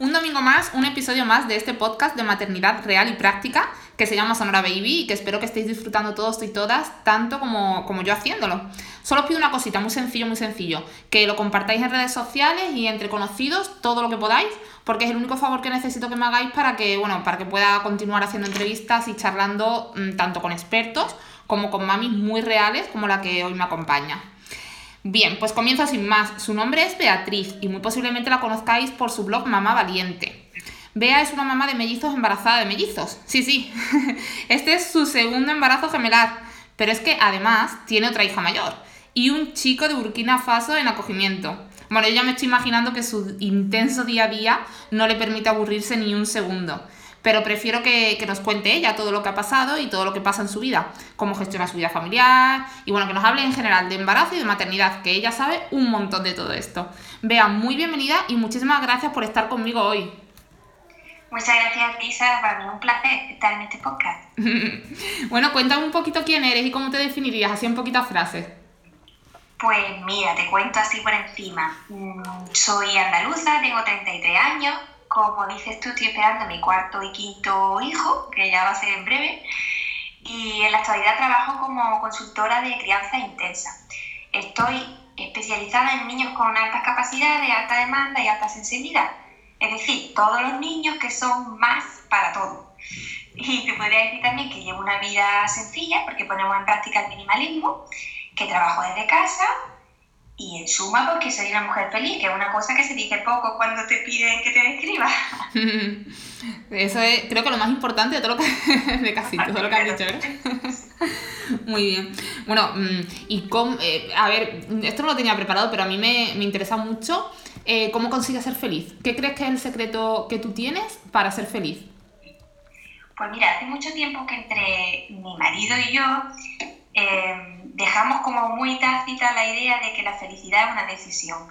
Un domingo más, un episodio más de este podcast de maternidad real y práctica que se llama Sonora Baby y que espero que estéis disfrutando todos y todas tanto como, como yo haciéndolo. Solo os pido una cosita muy sencillo, muy sencillo, que lo compartáis en redes sociales y entre conocidos todo lo que podáis, porque es el único favor que necesito que me hagáis para que, bueno, para que pueda continuar haciendo entrevistas y charlando mm, tanto con expertos como con mamis muy reales como la que hoy me acompaña. Bien, pues comienzo sin más. Su nombre es Beatriz y muy posiblemente la conozcáis por su blog Mamá Valiente. Bea es una mamá de mellizos embarazada de mellizos. Sí, sí. Este es su segundo embarazo gemelar. Pero es que además tiene otra hija mayor y un chico de Burkina Faso en acogimiento. Bueno, yo ya me estoy imaginando que su intenso día a día no le permite aburrirse ni un segundo pero prefiero que, nos cuente ella todo lo que ha pasado y todo lo que pasa en su vida, cómo gestiona su vida familiar y bueno, que nos hable en general de embarazo y de maternidad, que ella sabe un montón de todo esto. Bea, muy bienvenida y muchísimas gracias por estar conmigo hoy. Muchas gracias, Lisa. Para mí es un placer estar en este podcast. bueno, cuéntame un poquito quién eres y cómo te definirías, así en poquitas frases. Pues mira, te cuento así por encima. Mm, soy andaluza, tengo 33 años, como dices tú, estoy esperando mi cuarto y quinto hijo, que ya va a ser en breve, y en la actualidad trabajo como consultora de crianza intensa. Estoy especializada en niños con altas capacidades, alta demanda y alta sensibilidad, es decir, todos los niños que son más para todo. Y te podría decir también que llevo una vida sencilla porque ponemos en práctica el minimalismo, que trabajo desde casa, y en suma porque soy una mujer feliz, que es una cosa que se dice poco cuando te piden que te describa. Eso es, creo que lo más importante de todo lo que, de casi todo lo que has dicho, ¿eh? Muy bien. Bueno, mm, y cómo, eh, a ver, esto no lo tenía preparado, pero a mí me, me interesa mucho eh, cómo consigues ser feliz. ¿Qué crees que es el secreto que tú tienes para ser feliz? Pues mira, hace mucho tiempo que entre mi marido y yo eh, dejamos como muy tácita la idea de que la felicidad es una decisión.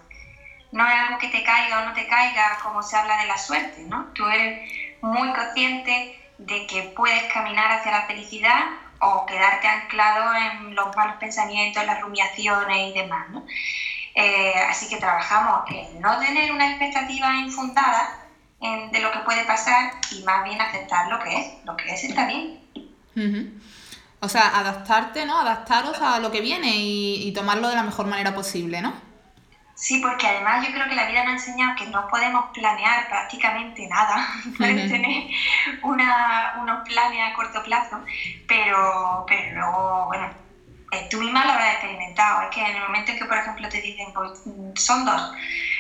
No es algo que te caiga o no te caiga como se habla de la suerte, ¿no? Tú eres muy consciente de que puedes caminar hacia la felicidad o quedarte anclado en los malos pensamientos, las rumiaciones y demás, ¿no? Eh, así que trabajamos en no tener una expectativa infundada de lo que puede pasar y más bien aceptar lo que es. Lo que es está bien. O sea, adaptarte, ¿no? Adaptaros a lo que viene y, tomarlo de la mejor manera posible, ¿no? Sí, porque además yo creo que la vida nos ha enseñado que no podemos planear prácticamente nada. Puedes tener unos planes a corto plazo, pero, pero luego, bueno, eh, tú misma lo habrás experimentado. Es que en el momento en que, por ejemplo, te dicen, pues son dos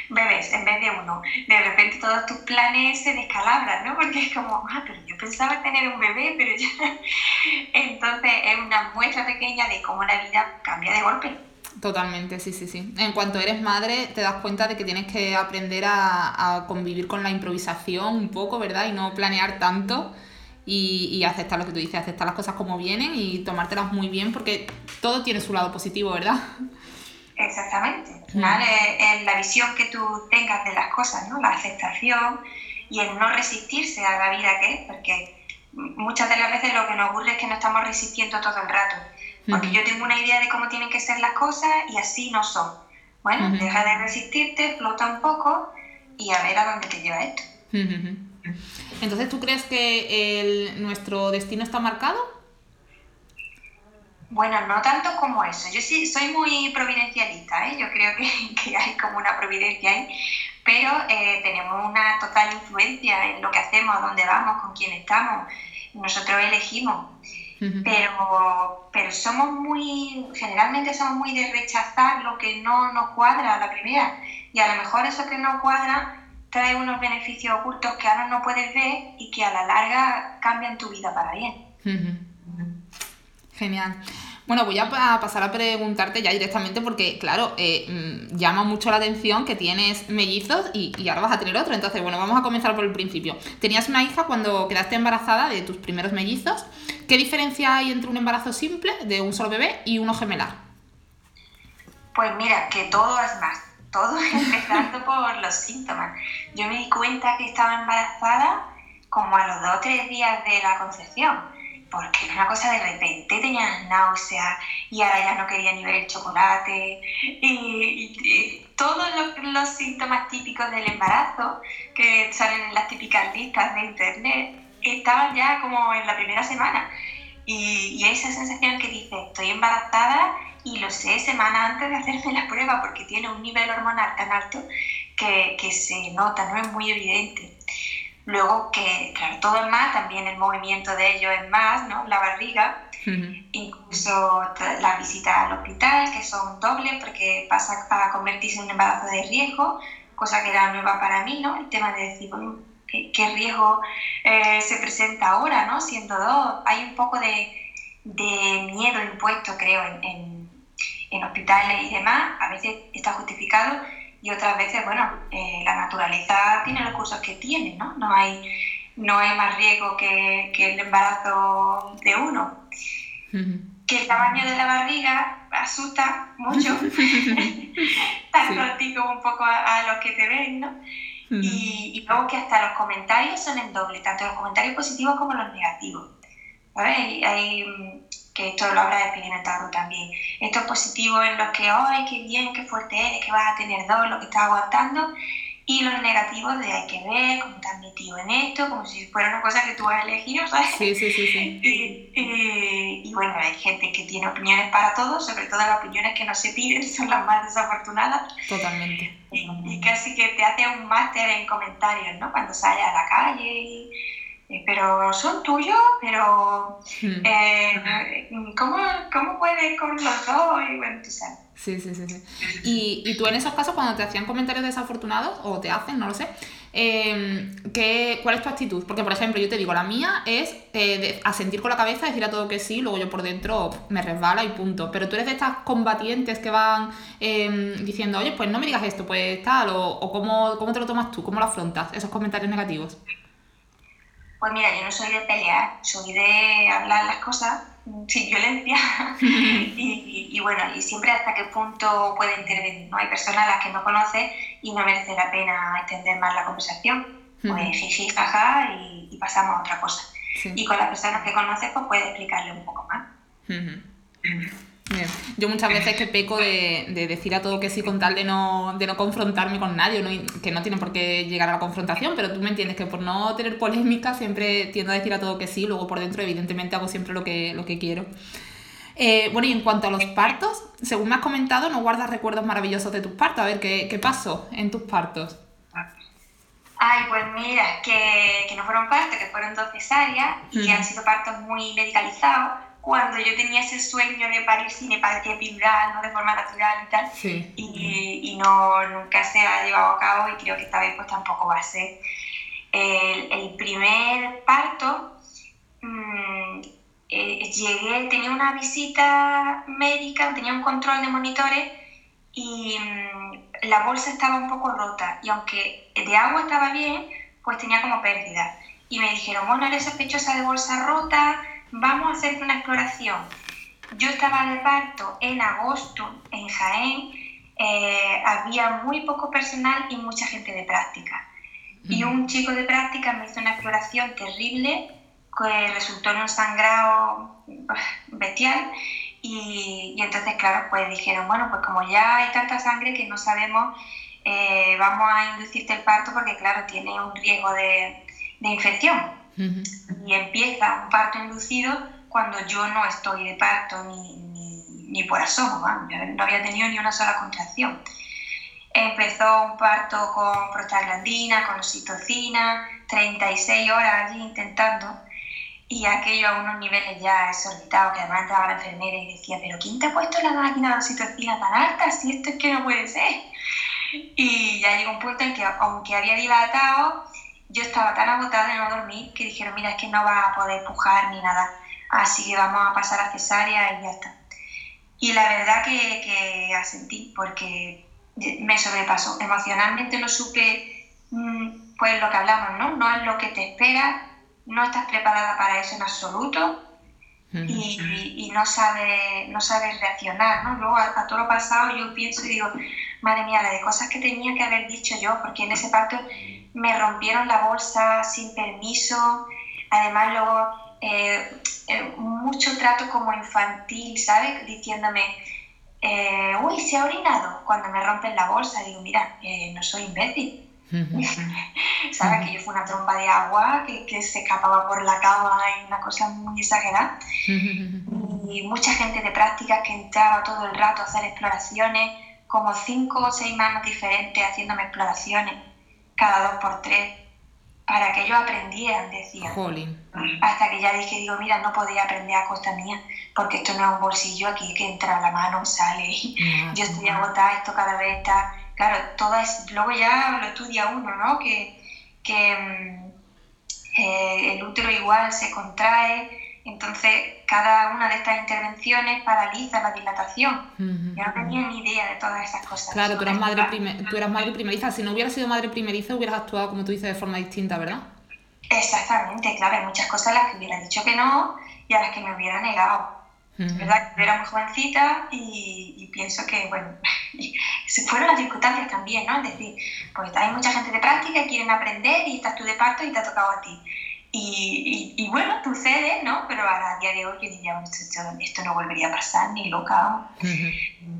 bebés en vez de uno, de repente todos tus planes se descalabran, ¿no? Porque es como, ah, pero yo pensaba tener un bebé, pero ya. Entonces es una muestra pequeña de cómo la vida cambia de golpe. Totalmente, sí, sí, sí. En cuanto eres madre, te das cuenta de que tienes que aprender a, a convivir con la improvisación un poco, ¿verdad? Y no planear tanto y, aceptar lo que tú dices, aceptar las cosas como vienen y tomártelas muy bien porque todo tiene su lado positivo, ¿verdad? Exactamente. Es, la visión que tú tengas de las cosas, ¿no? La aceptación y el no resistirse a la vida que es, porque muchas de las veces lo que nos ocurre es que no estamos resistiendo todo el rato. Porque yo tengo una idea de cómo tienen que ser las cosas y así no son. Bueno, deja de resistirte, flota un poco y a ver a dónde te lleva esto. Entonces, ¿tú crees que nuestro destino está marcado? Bueno, no tanto como eso. Yo sí soy muy providencialista, ¿eh? yo creo que, hay como una providencia ahí, pero eh, tenemos una total influencia en lo que hacemos, dónde vamos, con quién estamos. Nosotros elegimos, pero, pero somos muy, generalmente somos muy de rechazar lo que no nos cuadra a la primera. Y a lo mejor eso que no cuadra trae unos beneficios ocultos que ahora no puedes ver y que a la larga cambian tu vida para bien. Genial. Bueno, voy a pasar a preguntarte ya directamente porque, claro, eh, mm, llama mucho la atención que tienes mellizos y, y, ahora vas a tener otro. Entonces, bueno, vamos a comenzar por el principio. Tenías una hija cuando quedaste embarazada de tus primeros mellizos. ¿Qué diferencia hay entre un embarazo simple de un solo bebé y uno gemelar? Pues mira, que todo es más todo empezando por los síntomas. Yo me di cuenta que estaba embarazada como a los dos o tres días de la concepción. Porque era una cosa de repente, tenía náuseas y ahora ya no quería ni ver el chocolate. Y, todos los, síntomas típicos del embarazo que salen en las típicas listas de internet estaban ya como en la primera semana. Y, y esa sensación que dice estoy embarazada y lo sé semanas antes de hacerme la prueba porque tiene un nivel hormonal tan alto que, que se nota, no es muy evidente. Luego que, claro, todo es más, también el movimiento de ellos es más, ¿no? La barriga, incluso las visitas al hospital, que son dobles porque pasa a convertirse en un embarazo de riesgo, cosa que era nueva para mí, ¿no? El tema de decir, ¿qué, riesgo eh, se presenta ahora, ¿no? Siendo dos, hay un poco de, de miedo impuesto, creo, en, en, en hospitales y demás, a veces está justificado, y otras veces, bueno, eh, la naturaleza tiene los cursos que tiene, ¿no? No hay, no hay más riesgo que, que el embarazo de uno. Que el tamaño de la barriga asusta mucho, tanto a ti como un poco a, los que te ven, ¿no? y, y, luego que hasta los comentarios son en doble, tanto los comentarios positivos como los negativos. ¿Sabes? hay que esto lo habrás experimentado también. Estos positivos en los que, ¡ay, qué bien, qué fuerte eres, que vas a tener dos, lo que estás aguantando! Y los negativos de hay que ver, cómo has metido en esto, como si fuera una cosa que tú has elegido, ¿sabes? Sí, sí, sí. sí. Y, bueno, hay gente que tiene opiniones para todo, sobre todo las opiniones que no se piden son las más desafortunadas. Totalmente. Y, casi que te hace un máster en comentarios, ¿no? Cuando sales a la calle y eh, pero son tuyos, pero hmm. eh, ¿cómo, ¿cómo, puedes con los dos? Y bueno, tú sabes. Sí, sí, sí. sí. Y, y, tú en esos casos, cuando te hacían comentarios desafortunados, o te hacen, no lo sé, eh, ¿qué, ¿cuál es tu actitud? Porque, por ejemplo, yo te digo, la mía es eh, asentir con la cabeza, decir a todo que sí, luego yo por dentro me resbala y punto. Pero tú eres de estas combatientes que van em, diciendo, oye, pues no me digas esto, pues tal, o, o cómo, cómo te lo tomas tú, cómo lo afrontas, esos comentarios negativos. Pues mira, yo no soy de pelear, soy de hablar las cosas sin violencia y, bueno, y siempre hasta qué punto puede intervenir. ¿no? Hay personas a las que no conoces y no merece la pena extender más la conversación. Pues jiji, jaja y, pasamos a otra cosa. Y con las personas que conoces, pues puedes explicarle un poco más. Yo muchas veces que peco de, de, decir a todo que sí con tal de no, de no confrontarme con nadie, que no tiene por qué llegar a la confrontación, pero tú me entiendes que por no tener polémica siempre tiendo a decir a todo que sí, luego por dentro evidentemente hago siempre lo que, lo que quiero. Eh, bueno, y en cuanto a los partos, según me has comentado, no guardas recuerdos maravillosos de tus partos. A ver, ¿qué, qué pasó en tus partos? Ay, pues mira, que, que no fueron partos, que fueron dos cesáreas y han sido partos muy medicalizados cuando yo tenía ese sueño de parir sin epidural, no de forma natural y tal, y, y, no, nunca se ha llevado a cabo y creo que esta vez pues tampoco va a ser. El, el primer parto, mmm, eh, llegué, tenía una visita médica, tenía un control de monitores y mmm, la bolsa estaba un poco rota y aunque de agua estaba bien, pues tenía como pérdida. Y me dijeron, bueno, eres sospechosa de bolsa rota, vamos a hacer una exploración. Yo estaba de parto en agosto en Jaén, eh, había muy poco personal y mucha gente de práctica. Y un chico de práctica me hizo una exploración terrible que resultó en un sangrado bestial y, entonces, claro, pues dijeron, bueno, pues como ya hay tanta sangre que no sabemos, eh, vamos a inducirte el parto porque, claro, tiene un riesgo de, de infección. Y empieza un parto inducido cuando yo no estoy de parto ni, ni, por asomo, no había tenido ni una sola contracción. Empezó un parto con prostaglandina, con oxitocina, 36 horas allí intentando y aquello a unos niveles ya exorbitados, que además entraba la enfermera y decía, pero ¿quién te ha puesto la máquina de oxitocina tan alta? Si esto es que no puede ser. Y ya llegó un punto en que, aunque había dilatado, yo estaba tan agotada de no dormir que dijeron, mira, es que no va a poder pujar ni nada, así que vamos a pasar a cesárea y ya está. Y la verdad que, que asentí, porque me sobrepasó. Emocionalmente no supe, mm, pues lo que hablamos, ¿no? No es lo que te espera, no estás preparada para eso en absoluto y, y, no sabes no sabe reaccionar, ¿no? Luego a, todo lo pasado yo pienso y digo, madre mía, la de cosas que tenía que haber dicho yo, porque en ese parto me rompieron la bolsa sin permiso, además luego eh, eh, mucho trato como infantil, ¿sabes? Diciéndome, eh, uy, se ha orinado cuando me rompen la bolsa. Digo, mira, no soy imbécil. ¿Sabes? Que yo fui una tromba de agua que, que, se escapaba por la cama y una cosa muy exagerada. y mucha gente de prácticas que entraba todo el rato a hacer exploraciones, como cinco o seis manos diferentes haciéndome exploraciones cada dos por tres para que ellos aprendieran, decía. Hasta que ya dije, digo, mira, no podía aprender a costa mía, porque esto no es un bolsillo aquí que entra la mano, sale. Yo estoy agotada, esto cada vez está. Claro, todo es. Luego ya lo estudia uno, ¿no? Que, que mm, eh, el útero igual se contrae, entonces, cada una de estas intervenciones paraliza la dilatación. Yo no tenía ni idea de todas esas cosas. Claro, tú eras, madre tú eras madre primeriza. Si no hubieras sido madre primeriza, hubieras actuado, como tú dices, de forma distinta, ¿verdad? Exactamente, claro. Hay muchas cosas a las que hubiera dicho que no y a las que me hubiera negado. Es verdad que era muy jovencita y, pienso que, bueno, fueron las circunstancias también, ¿no? Es decir, pues hay mucha gente de práctica y quieren aprender y estás tú de parto y te ha tocado a ti. Y, y, bueno, sucede, ¿no? Pero a día de hoy yo diría, esto, esto no volvería a pasar, ni loca.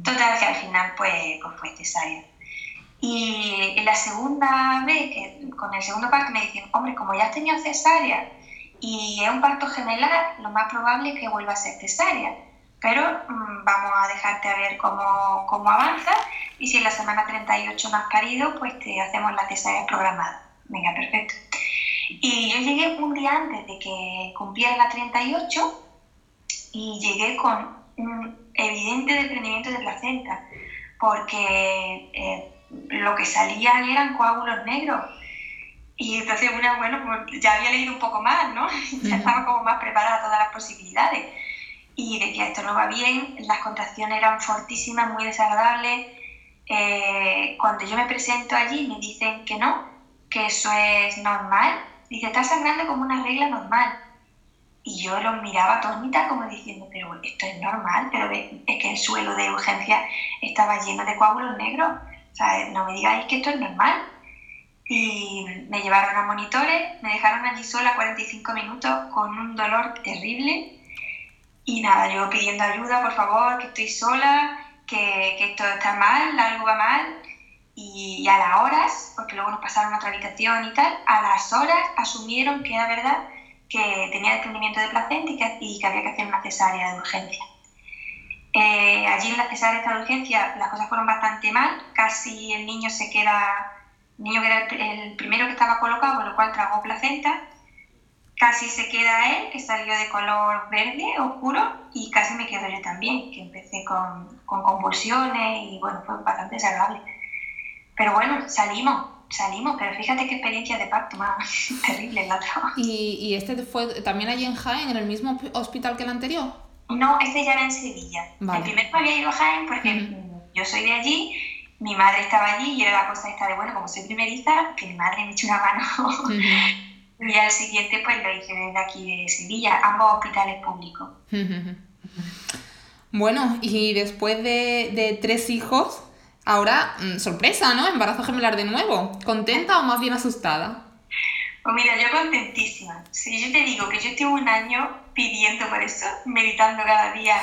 Total, que al final pues, pues fue cesárea. Y en la segunda vez, que con el segundo parto me dicen, hombre, como ya has tenido cesárea y es un parto gemelar, lo más probable es que vuelva a ser cesárea. Pero mm, vamos a dejarte a ver cómo, cómo avanza y si en la semana 38 no has parido, pues te hacemos la cesárea programada. Venga, perfecto. Y yo llegué un día antes de que cumpliera la 38 y llegué con un evidente desprendimiento de placenta, porque eh, lo que salía eran coágulos negros. Y entonces, bueno, bueno, pues ya había leído un poco más, ¿no? ya estaba como más preparada a todas las posibilidades. Y decía, esto no va bien, las contracciones eran fortísimas, muy desagradables. Eh, cuando yo me presento allí me dicen que no, que eso es normal, Dice, está sangrando como una regla normal. Y yo lo miraba atónita como diciendo, pero esto es normal, pero es que el suelo de urgencia estaba lleno de coágulos negros. O sea, no me digáis que esto es normal. Y me llevaron a monitores, me dejaron allí sola 45 minutos con un dolor terrible. Y nada, yo pidiendo ayuda, por favor, que estoy sola, que, que esto está mal, algo va mal y, a las horas, porque luego nos pasaron a otra habitación y tal, a las horas asumieron que era verdad que tenía desprendimiento de placenta y que, y que había que hacer una cesárea de urgencia. Eh, allí en la cesárea de urgencia las cosas fueron bastante mal, casi el niño se queda, el niño que era el, primero que estaba colocado, con lo cual tragó placenta, casi se queda él, que salió de color verde oscuro, y casi me quedo yo también, que empecé con, con convulsiones y bueno, fue bastante desagradable. Pero bueno, salimos, salimos, pero fíjate qué experiencia de parto más terrible la otra. ¿Y, ¿Y este fue también allí en Jaén, en el mismo hospital que el anterior? No, este ya era en Sevilla. El primero había ido a Jaén porque yo soy de allí, mi madre estaba allí y era la cosa esta de, bueno, como soy primeriza, que mi madre me echó una mano. y al siguiente pues lo hice desde aquí de Sevilla, ambos hospitales públicos. bueno, y después de, de tres hijos, Ahora, mm, sorpresa, ¿no? Embarazo gemelar de nuevo. ¿Contenta o más bien asustada? Pues mira, yo contentísima. Si yo te digo que yo estuve un año pidiendo por eso, meditando cada día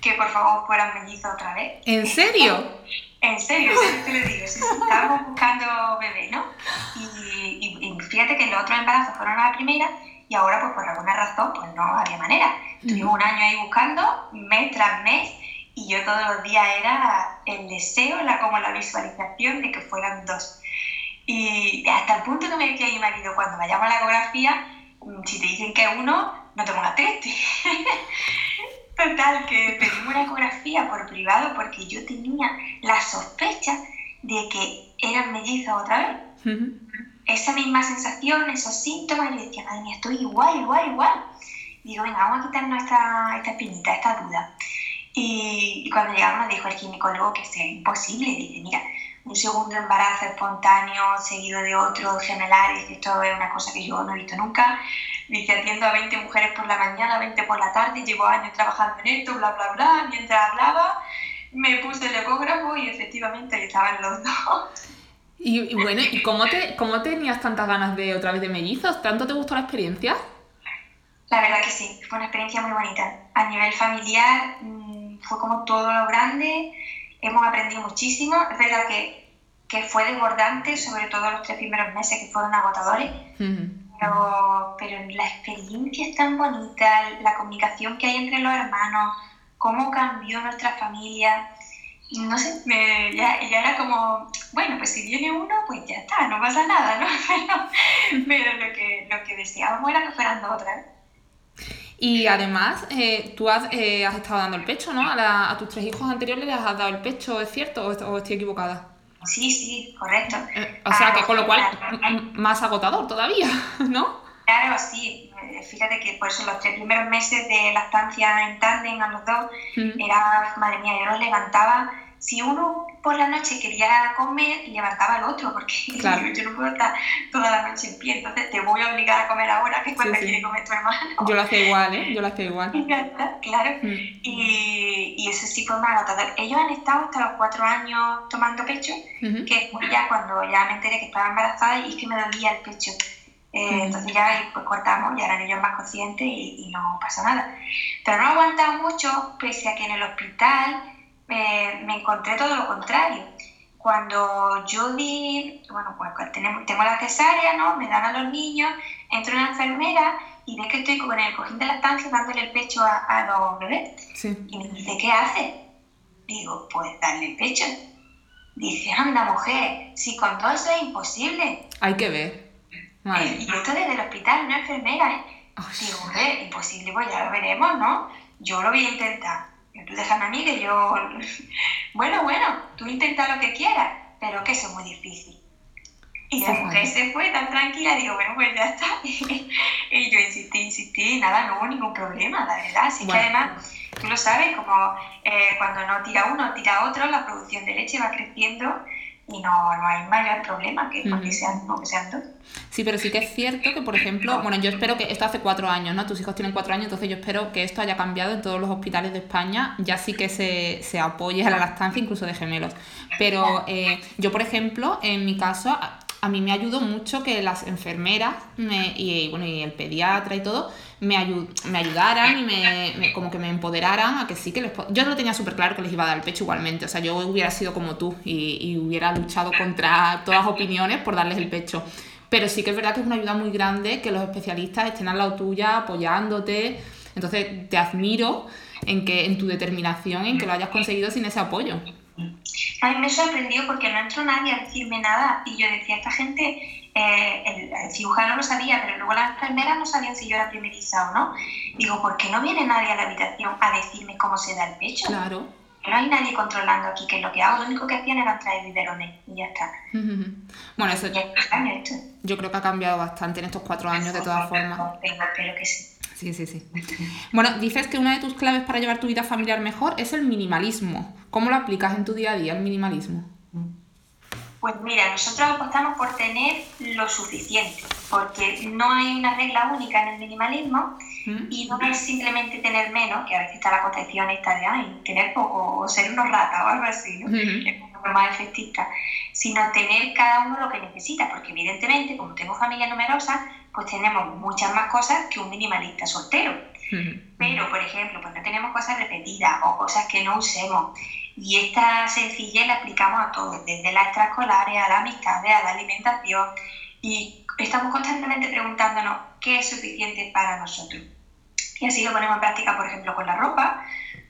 que por favor fueran mellizos otra vez. ¿En serio? En serio, en te lo digo. estábamos buscando bebé, ¿no? Y, fíjate que los otros embarazos fueron a la primera y ahora, pues por alguna razón, pues no había manera. Estuvimos un año ahí buscando, mes tras mes, y yo todos los días era el deseo, la, como la visualización de que fueran dos. Y hasta el punto que me decía mi marido, cuando vayamos a la ecografía, mm, si te dicen que es uno, no te pongas triste. Total, que pedimos una ecografía por privado porque yo tenía la sospecha de que eran mellizos otra vez. Esa misma sensación, esos síntomas, yo decía, madre mía, estoy igual, igual, igual. Digo, venga, vamos a quitarnos esta, esta espinita, esta duda. Y, cuando llegamos nos dijo el ginecólogo que es imposible. Dice, mira, un segundo embarazo espontáneo seguido de otro gemelar, dice, esto es una cosa que yo no he visto nunca. Dice, atiendo a 20 mujeres por la mañana, 20 por la tarde, llevo años trabajando en esto, bla, bla, bla. Mientras hablaba, me puse el ecógrafo y efectivamente estaban los dos. Y, bueno, ¿y cómo, te, cómo tenías tantas ganas de otra vez de mellizos? ¿Tanto te gustó la experiencia? La verdad que sí, fue una experiencia muy bonita. A nivel familiar mm, fue como todo lo grande, hemos aprendido muchísimo. Es verdad que, que fue desbordante, sobre todo los tres primeros meses que fueron agotadores, pero, pero la experiencia es tan bonita, la comunicación que hay entre los hermanos, cómo cambió nuestra familia. No sé, me, ya, ya, era como, bueno, pues si viene uno, pues ya está, no pasa nada, ¿no? Pero, lo, que, lo que deseábamos era que fueran dos otra. Y además, eh, tú has, eh, has, estado dando el pecho, ¿no? A, a, tus tres hijos anteriores les has dado el pecho, ¿es cierto? ¿O, estoy equivocada? Sí, sí, correcto. Eh, o sea, que con lo cual, más agotador todavía, ¿no? Claro, sí. Fíjate que por eso los tres primeros meses de la estancia en tándem a los dos, era, madre mía, yo los levantaba si uno por la noche quería comer, levantaba al otro, porque yo no puedo estar toda la noche en pie, entonces te voy a obligar a comer ahora, que es cuando quiere comer tu hermano. Yo lo hacía igual, ¿eh? Yo lo hacía igual. claro. Mm. Y, y eso sí fue más agotador. Ellos han estado hasta los cuatro años tomando pecho, que fue ya cuando ya me enteré que estaba embarazada y que me dolía el pecho. Eh, entonces ya pues cortamos, ya eran ellos más conscientes y, y no pasó nada. Pero no aguantado mucho, pese a que en el hospital me encontré todo lo contrario. Cuando yo di, bueno, pues tenemos, tengo la cesárea, ¿no? Me dan a los niños, entro una enfermera y ve que estoy con el cojín de la estancia dándole el pecho a, a los bebés. Y me dice, ¿qué hace? Digo, pues darle el pecho. Dice, anda mujer, si con todo eso es imposible. Hay que ver. Y esto desde el hospital, una enfermera, ¿eh? Digo, mujer, imposible, pues ya lo veremos, ¿no? Yo lo voy a intentar tú déjame a mí que yo, bueno, bueno, tú intenta lo que quieras, pero que eso es muy difícil. Y la mujer se fue tan tranquila, digo, bueno, pues ya está. y yo insistí, insistí, nada, no hubo ningún problema, la verdad. Así que además, tú lo sabes, como eh, cuando no tira uno, tira otro, la producción de leche va creciendo y no, no hay mayor problema que porque sean, no, que sean dos. Sí, pero sí que es cierto que, por ejemplo, bueno, yo espero que esto hace cuatro años, ¿no? Tus hijos tienen cuatro años, entonces yo espero que esto haya cambiado en todos los hospitales de España, ya sí que se, se apoye a la lactancia, incluso de gemelos. Pero eh, yo, por ejemplo, en mi caso, a, mí me ayudó mucho que las enfermeras y, bueno, y el pediatra y todo me, me ayudaran y me, como que me empoderaran a que sí que les... Yo no tenía súper claro que les iba a dar el pecho igualmente, o sea, yo hubiera sido como tú y, y hubiera luchado contra todas las opiniones por darles el pecho. Pero sí que es verdad que es una ayuda muy grande que los especialistas estén al lado tuya, apoyándote. Entonces, te admiro en, que, en tu determinación, en que lo hayas conseguido sin ese apoyo. A mí me sorprendió porque no entró nadie a decirme nada y yo decía, esta gente, eh, el, cirujano lo sabía, pero luego las enfermeras no sabían si yo era primeriza o no. Digo, ¿por qué no viene nadie a la habitación a decirme cómo se da el pecho? Claro no hay nadie controlando aquí, que es lo que hago, lo único que hacían era traer biberones y ya está. bueno, eso yo creo que ha cambiado bastante en estos cuatro años de todas formas. Espero que sí. Sí, sí, sí. Bueno, dices que una de tus claves para llevar tu vida familiar mejor es el minimalismo. ¿Cómo lo aplicas en tu día a día, el minimalismo? Pues mira, nosotros apostamos por tener lo suficiente, porque no hay una regla única en el minimalismo y no es simplemente tener menos, que a veces está la concepción esta de ay, tener poco o ser unos ratas o algo así, ¿no? Un más efectista, sino tener cada uno lo que necesita, porque evidentemente, como tengo familia numerosa, pues tenemos muchas más cosas que un minimalista soltero. Pero, por ejemplo, pues no tenemos cosas repetidas o cosas que no usemos. Y esta sencillez la aplicamos a todo, desde las extraescolares a la amistad, a la alimentación. Y estamos constantemente preguntándonos qué es suficiente para nosotros. Y así lo ponemos en práctica, por ejemplo, con la ropa,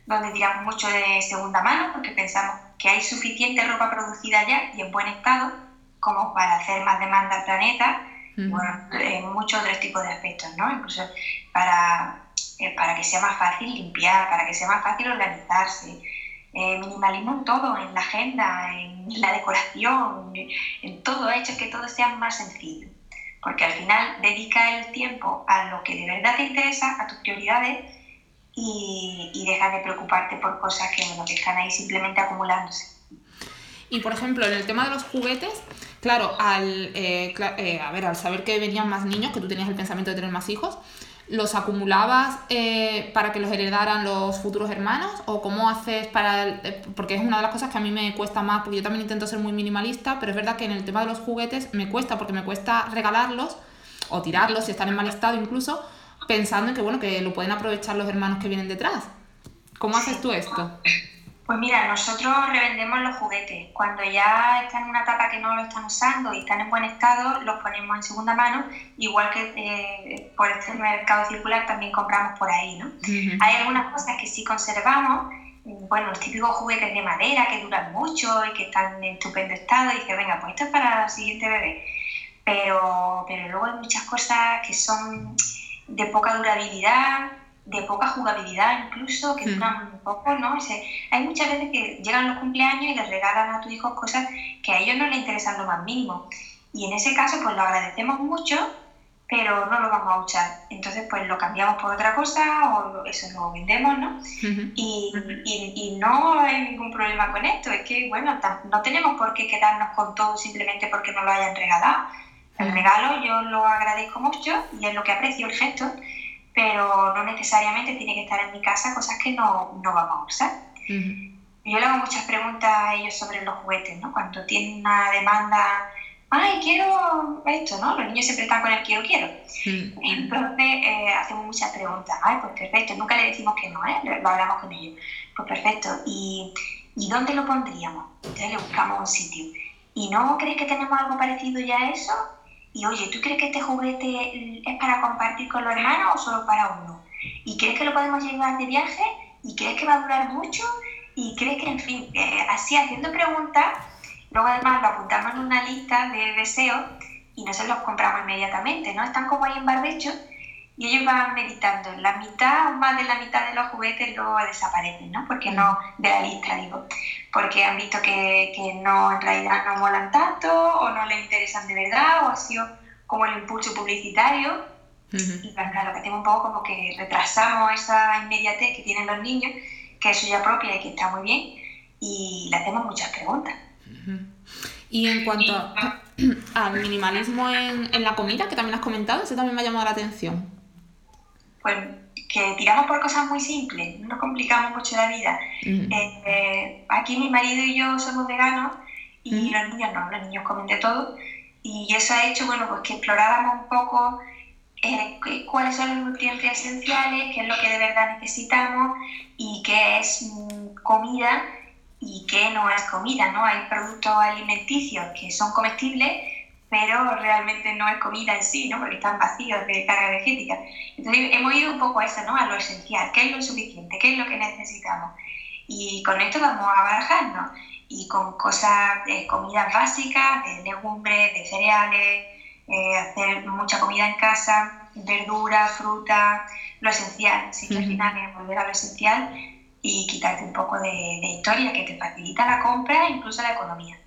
donde tiramos mucho de segunda mano porque pensamos que hay suficiente ropa producida ya y en buen estado como para hacer más demanda al planeta. Bueno, en muchos otros tipos de aspectos, ¿no? Incluso para, eh, para que sea más fácil limpiar, para que sea más fácil organizarse. Eh, minimalismo en todo, en la agenda, en la decoración, en todo, hecho que todo sea más sencillo porque al final dedica el tiempo a lo que de verdad te interesa, a tus prioridades, y, y deja de preocuparte por cosas que, bueno, que están ahí simplemente acumulándose. Y por ejemplo, en el tema de los juguetes, claro, al, eh, eh, a ver, al saber que venían más niños, que tú tenías el pensamiento de tener más hijos, ¿Los acumulabas eh, para que los heredaran los futuros hermanos? ¿O cómo haces para...? Eh, porque es una de las cosas que a mí me cuesta más, porque yo también intento ser muy minimalista, pero es verdad que en el tema de los juguetes me cuesta, porque me cuesta regalarlos o tirarlos si están en mal estado incluso, pensando en que, bueno, que lo pueden aprovechar los hermanos que vienen detrás. ¿Cómo haces tú esto? Pues mira, nosotros revendemos los juguetes. Cuando ya están en una etapa que no lo están usando y están en buen estado, los ponemos en segunda mano, igual que eh, por este mercado circular también compramos por ahí, ¿no? Hay algunas cosas que sí conservamos, bueno, los típicos juguetes de madera que duran mucho y que están en estupendo estado, y dice, venga, pues esto es para el siguiente bebé. Pero, pero luego hay muchas cosas que son de poca durabilidad, de poca jugabilidad incluso, que duran un poco, ¿no? hay muchas veces que llegan los cumpleaños y les regalan a tu hijo cosas que a ellos no les interesan lo más mínimo. Y en ese caso, pues lo agradecemos mucho, pero no lo vamos a usar. Entonces, pues lo cambiamos por otra cosa o eso lo vendemos, ¿no? y, y, y, no hay ningún problema con esto. Es que, bueno, no tenemos por qué quedarnos con todo simplemente porque nos lo hayan regalado. El regalo yo lo agradezco mucho y es lo que aprecio el gesto, pero no necesariamente tiene que estar en mi casa cosas que no, no vamos a usar. Yo le hago muchas preguntas a ellos sobre los juguetes, ¿no? Cuando tienen una demanda, ay, quiero esto, ¿no? Los niños siempre están con el quiero, quiero. Entonces eh, hacemos muchas preguntas, ay, pues perfecto, nunca le decimos que no, ¿eh? Lo hablamos con ellos. Pues perfecto, ¿y, ¿y dónde lo pondríamos? Entonces le buscamos un sitio. ¿Y no crees que tenemos algo parecido ya a eso? Y oye, ¿tú crees que este juguete es para compartir con los hermanos o solo para uno? ¿Y crees que lo podemos llevar de viaje? ¿Y crees que va a durar mucho? ¿Y crees que, en fin, eh, así haciendo preguntas, luego además lo apuntamos en una lista de deseos y no se los compramos inmediatamente, ¿no? Están como ahí en barbecho y ellos van meditando. La mitad o más de la mitad de los juguetes luego desaparecen, ¿no? Porque no, de la lista digo, porque han visto que, que no, en realidad no molan tanto o no les interesan de verdad o ha sido como el impulso publicitario. Y claro, que tengo un poco como que retrasamos esa inmediatez que tienen los niños, que es suya propia y que está muy bien, y le hacemos muchas preguntas. Y en cuanto al minimalismo en, en la comida, que también has comentado, eso también me ha llamado la atención pues que tiramos por cosas muy simples, no nos complicamos mucho la vida. Eh, eh, aquí mi marido y yo somos veganos y los niños no, los niños comen de todo y eso ha hecho bueno, pues que exploráramos un poco eh, cuáles son los nutrientes esenciales, qué es lo que de verdad necesitamos y qué es mm, comida y qué no es comida. ¿no? Hay productos alimenticios que son comestibles pero realmente no es comida en sí, ¿no? porque están vacíos de carga energética. Entonces hemos ido un poco a eso, ¿no? a lo esencial, qué es lo suficiente, qué es lo que necesitamos. Y con esto vamos a barajarnos y con cosas, de comidas básicas, de legumbres, de cereales, eh, hacer mucha comida en casa, verdura, fruta, lo esencial. Así que al final es volver a lo esencial y quitarte un poco de, historia que te facilita la compra e incluso la economía.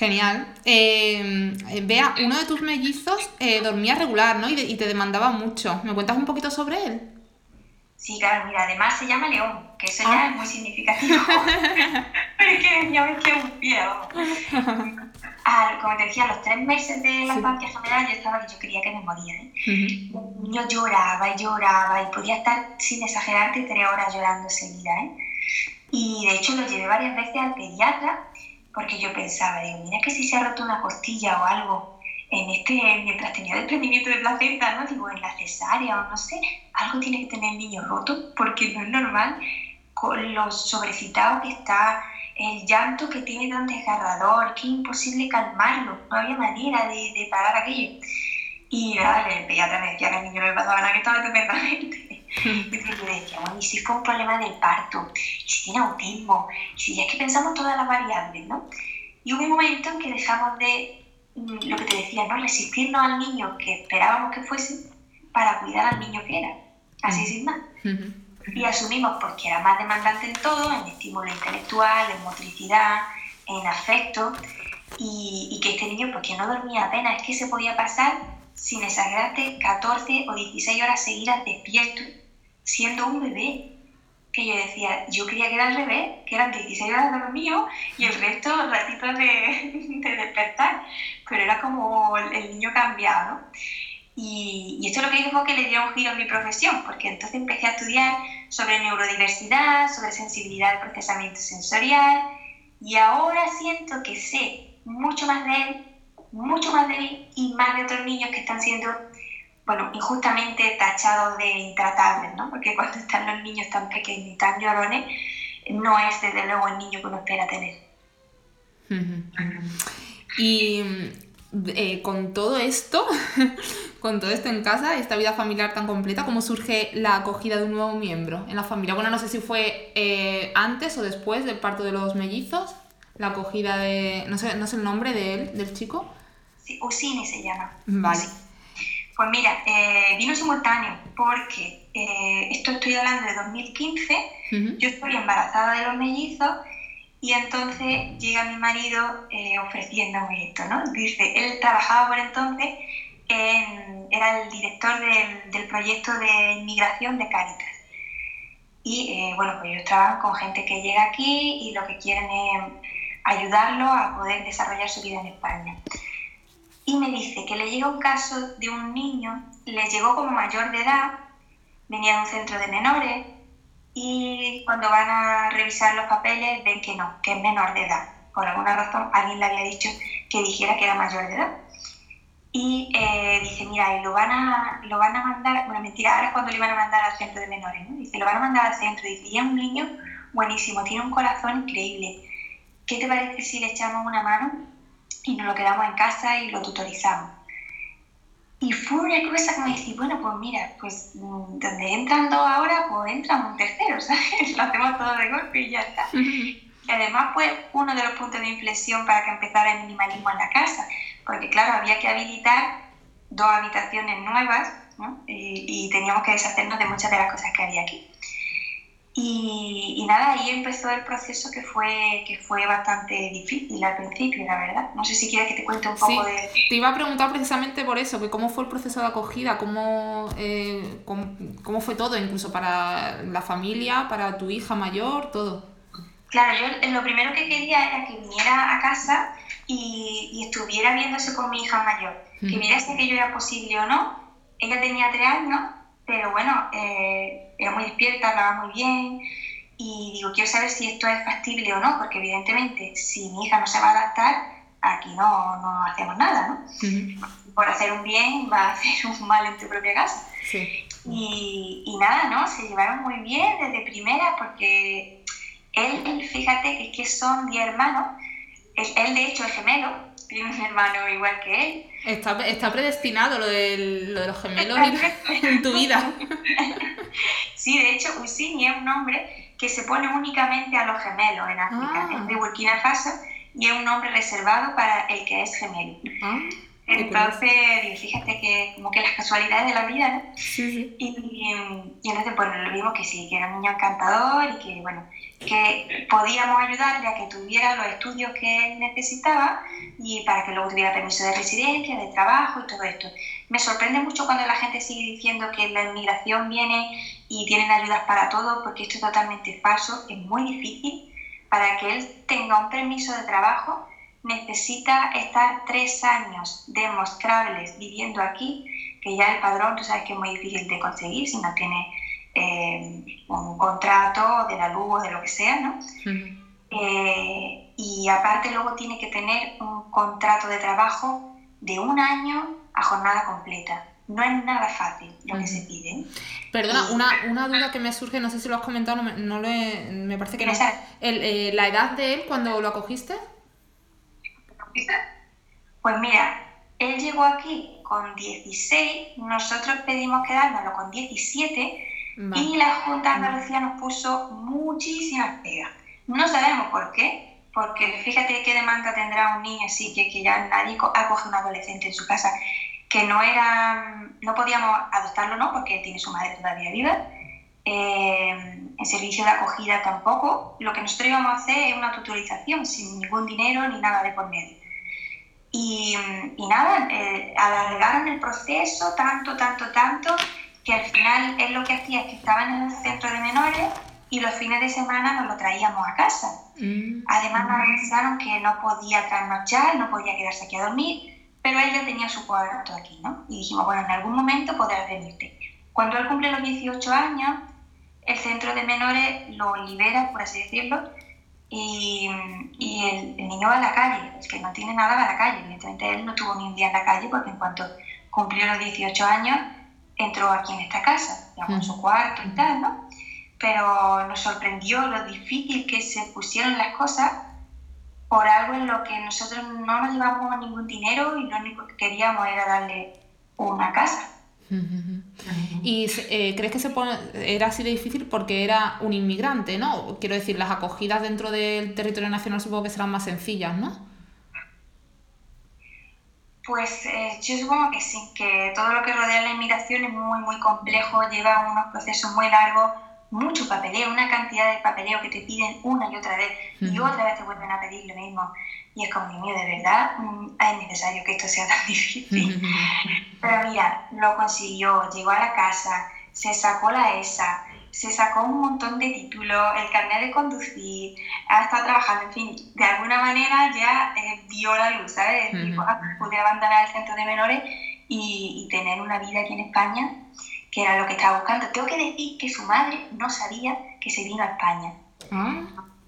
Genial. Eh, Vea, uno de tus mellizos eh, dormía regular, ¿no? Y, te demandaba mucho. ¿Me cuentas un poquito sobre él? Sí, claro, mira, además se llama León, que eso ya ah. es muy significativo. Pero es que ya ves que un pie. como te decía, a los tres meses de la infancia general yo estaba que yo quería que me moría. ¿eh? El niño lloraba y lloraba y podía estar, sin exagerarte, tres horas llorando seguida. ¿eh? Y de hecho lo llevé varias veces al pediatra porque yo pensaba, digo, mira que si se ha roto una costilla o algo en este, mientras tenía desprendimiento de placenta, ¿no? Digo, en la cesárea o no sé, algo tiene que tener el niño roto, porque no es normal con lo sobrecitado que está, el llanto que tiene tan desgarrador, que es imposible calmarlo, no había manera de, de parar aquello. Y nada, el pediatra me decía que al niño no le pasaba nada, que estaba estupendamente. Y yo decía, bueno, ¿y si fue un problema del parto? ¿Y si tiene autismo? ¿Y si ya es que pensamos todas las variables, ¿no? Y hubo un momento en que dejamos de, mm, lo que te decía, ¿no? Resistirnos al niño que esperábamos que fuese para cuidar al niño que era, así sin más. Y asumimos pues, que era más demandante en todo, en estímulo intelectual, en motricidad, en afecto, y, y que este niño, pues que no dormía apenas, es que se podía pasar sin exagerarte, 14 o 16 horas seguidas despierto, siendo un bebé. Que yo decía, yo quería que era al revés, que eran 16 horas de dormido y el resto ratitos de, de despertar. Pero era como el, niño cambiado. Y, y, esto es lo que dijo que le dio un giro a mi profesión, porque entonces empecé a estudiar sobre neurodiversidad, sobre sensibilidad al procesamiento sensorial, y ahora siento que sé mucho más de él mucho más de mí y más de otros niños que están siendo bueno, injustamente tachados de intratables, ¿no? Porque cuando están los niños tan pequeños y tan llorones, no es desde luego el niño que uno espera tener. Y eh, con todo esto, con todo esto en casa, esta vida familiar tan completa, ¿cómo surge la acogida de un nuevo miembro en la familia? Bueno, no sé si fue eh, antes o después del parto de los mellizos, la acogida de... No sé, no sé el nombre de él, del chico. Sí, Usini se llama. Vale. Pues mira, eh, vino simultáneo porque esto estoy hablando de 2015, yo estoy embarazada de los mellizos y entonces llega mi marido eh, ofreciéndome esto, ¿no? Dice, él trabajaba por entonces, era el director del, proyecto de inmigración de Cáritas. Y eh, bueno, pues ellos trabajan con gente que llega aquí y lo que quieren es ayudarlo a poder desarrollar su vida en España. Y me dice que le llega un caso de un niño, le llegó como mayor de edad, venía de un centro de menores, y cuando van a revisar los papeles ven que no, que es menor de edad. Por alguna razón alguien le había dicho que dijera que era mayor de edad. Y eh, dice, mira, lo van, a, lo van a mandar, bueno, mentira, ahora es cuando lo iban a mandar al centro de menores, ¿no? Dice, lo van a mandar al centro, dice, y es un niño buenísimo, tiene un corazón increíble. ¿Qué te parece si le echamos una mano y nos lo quedamos en casa y lo tutorizamos? Y fue una cosa como decir, bueno, pues mira, pues mm, donde entran dos ahora, pues entran un tercero, ¿sabes? Lo hacemos todo de golpe y ya está. Y además fue uno de los puntos de inflexión para que empezara el minimalismo en la casa, porque claro, había que habilitar dos habitaciones nuevas ¿no? y, y teníamos que deshacernos de muchas de las cosas que había aquí. Y, nada, ahí empezó el proceso que fue, que fue bastante difícil al principio, la verdad. No sé si quieres que te cuente un poco sí, de... Te iba a preguntar precisamente por eso, que cómo fue el proceso de acogida, cómo, eh, cómo, cómo, fue todo, incluso para la familia, para tu hija mayor, todo. Claro, yo lo primero que quería era que viniera a casa y, y estuviera viéndose con mi hija mayor, que viera si aquello era posible o no. Ella tenía tres años pero bueno, eh, era muy despierta, hablaba muy bien y digo, quiero saber si esto es factible o no, porque evidentemente si mi hija no se va a adaptar, aquí no, no hacemos nada, ¿no? Por hacer un bien va a hacer un mal en tu propia casa. Sí. Y, y, nada, ¿no? Se llevaron muy bien desde primera porque él, fíjate que, que son 10 hermanos, él de hecho es gemelo, tiene un hermano igual que él. Está, está predestinado lo, del, lo de los gemelos en tu vida. Sí, de hecho, Usini es un nombre que se pone únicamente a los gemelos en África, ah. es de Burkina Faso, y es un nombre reservado para el que es gemelo. Ah, entonces, fíjate que como que las casualidades de la vida, ¿no? Sí, sí. Y, y, entonces, pues lo vimos que sí, que era un niño encantador y que, bueno, que podíamos ayudarle a que tuviera los estudios que él necesitaba y para que luego tuviera permiso de residencia, de trabajo y todo esto. Me sorprende mucho cuando la gente sigue diciendo que la inmigración viene y tienen ayudas para todo, porque esto es totalmente falso, es muy difícil. Para que él tenga un permiso de trabajo necesita estar tres años demostrables viviendo aquí, que ya el padrón tú sabes que es muy difícil de conseguir si no tiene eh, un contrato de la luz o de lo que sea, ¿no? eh, y aparte luego tiene que tener un contrato de trabajo de un año a jornada completa. No es nada fácil lo que se pide. Perdona, una, una, duda que me surge, no sé si lo has comentado, no me, no lo he, me parece que no. El, eh, ¿La edad de él cuando lo acogiste? Pues mira, él llegó aquí con 16, nosotros pedimos quedárnoslo con 17 y la Junta de Andalucía nos puso muchísimas pegas. No sabemos por qué, porque fíjate qué demanda tendrá un niño así que, que ya nadie acoge a un adolescente en su casa, que no era, no podíamos adoptarlo, ¿no? Porque tiene su madre todavía viva. Eh, en servicio de acogida tampoco. Lo que nosotros íbamos a hacer es una tutorización sin ningún dinero ni nada de por medio. Y, y nada, eh, alargaron el proceso tanto, tanto, tanto que al final él lo que hacía es que estaba en el centro de menores y los fines de semana nos lo traíamos a casa. Mm. Además nos avisaron que no podía trasnochar, no podía quedarse aquí a dormir, pero él ya tenía su cuarto aquí, ¿no? Y dijimos, bueno, en algún momento podrás venirte. Cuando él cumple los 18 años, el centro de menores lo libera, por así decirlo, y, y el, el, niño va a la calle, es que no tiene nada va a la calle. Evidentemente él no tuvo ni un día en la calle porque en cuanto cumplió los 18 años, entró aquí en esta casa, ya con su cuarto y tal, ¿no? Pero nos sorprendió lo difícil que se pusieron las cosas por algo en lo que nosotros no nos llevamos ningún dinero y lo único que queríamos era darle una casa. ¿Y eh, crees que se pone, era así de difícil porque era un inmigrante, no? Quiero decir, las acogidas dentro del territorio nacional supongo que serán más sencillas, ¿no? Pues eh, yo supongo que sí, que todo lo que rodea la inmigración es muy, muy complejo, lleva unos procesos muy largos, mucho papeleo, una cantidad de papeleo que te piden una y otra vez y otra vez te vuelven a pedir lo mismo. Y es como, Dios mío, de verdad mm, es necesario que esto sea tan difícil. Pero mira, lo consiguió, llegó a la casa, se sacó la ESA, se sacó un montón de títulos, el carnet de conducir, ha estado trabajando, en fin, de alguna manera ya eh, vio la luz, ¿sabes? Pude abandonar el centro de menores y, y, tener una vida aquí en España, que era lo que estaba buscando. Tengo que decir que su madre no sabía que se vino a España. ¿Ah?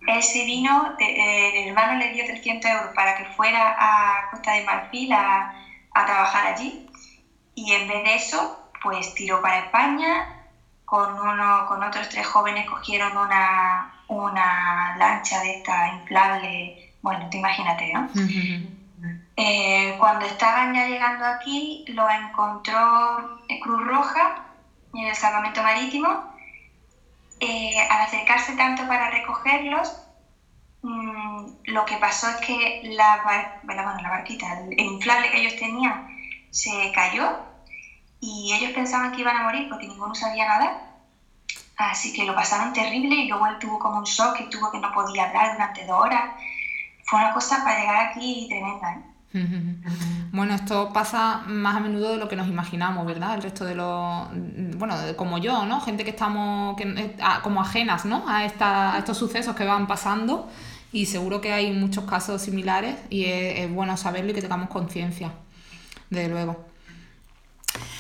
Él se vino, eh, el hermano le dio 300 euros para que fuera a Costa de Marfil a, a trabajar allí y en vez de eso, pues tiró para España, con, uno, con otros tres jóvenes cogieron una, una lancha de esta inflable, bueno, te imagínate, ¿no? Eh, cuando estaban ya llegando aquí, lo encontró Cruz Roja en el salvamento marítimo. Eh, al acercarse tanto para recogerlos, mm, lo que pasó es que la, bueno, la barquita, el inflable que ellos tenían, se cayó y ellos pensaban que iban a morir porque ninguno sabía nada. Así que lo pasaron terrible y luego él tuvo como un shock y tuvo que no podía hablar durante dos horas. Fue una cosa para llegar aquí tremenda. ¿eh? Bueno, esto pasa más a menudo de lo que nos imaginamos, ¿verdad? El resto de los, bueno, como yo, ¿no? Gente que estamos que, eh, como ajenas, ¿no? A, esta, a estos sucesos que van pasando y seguro que hay muchos casos similares y es, es bueno saberlo y que tengamos conciencia, desde luego.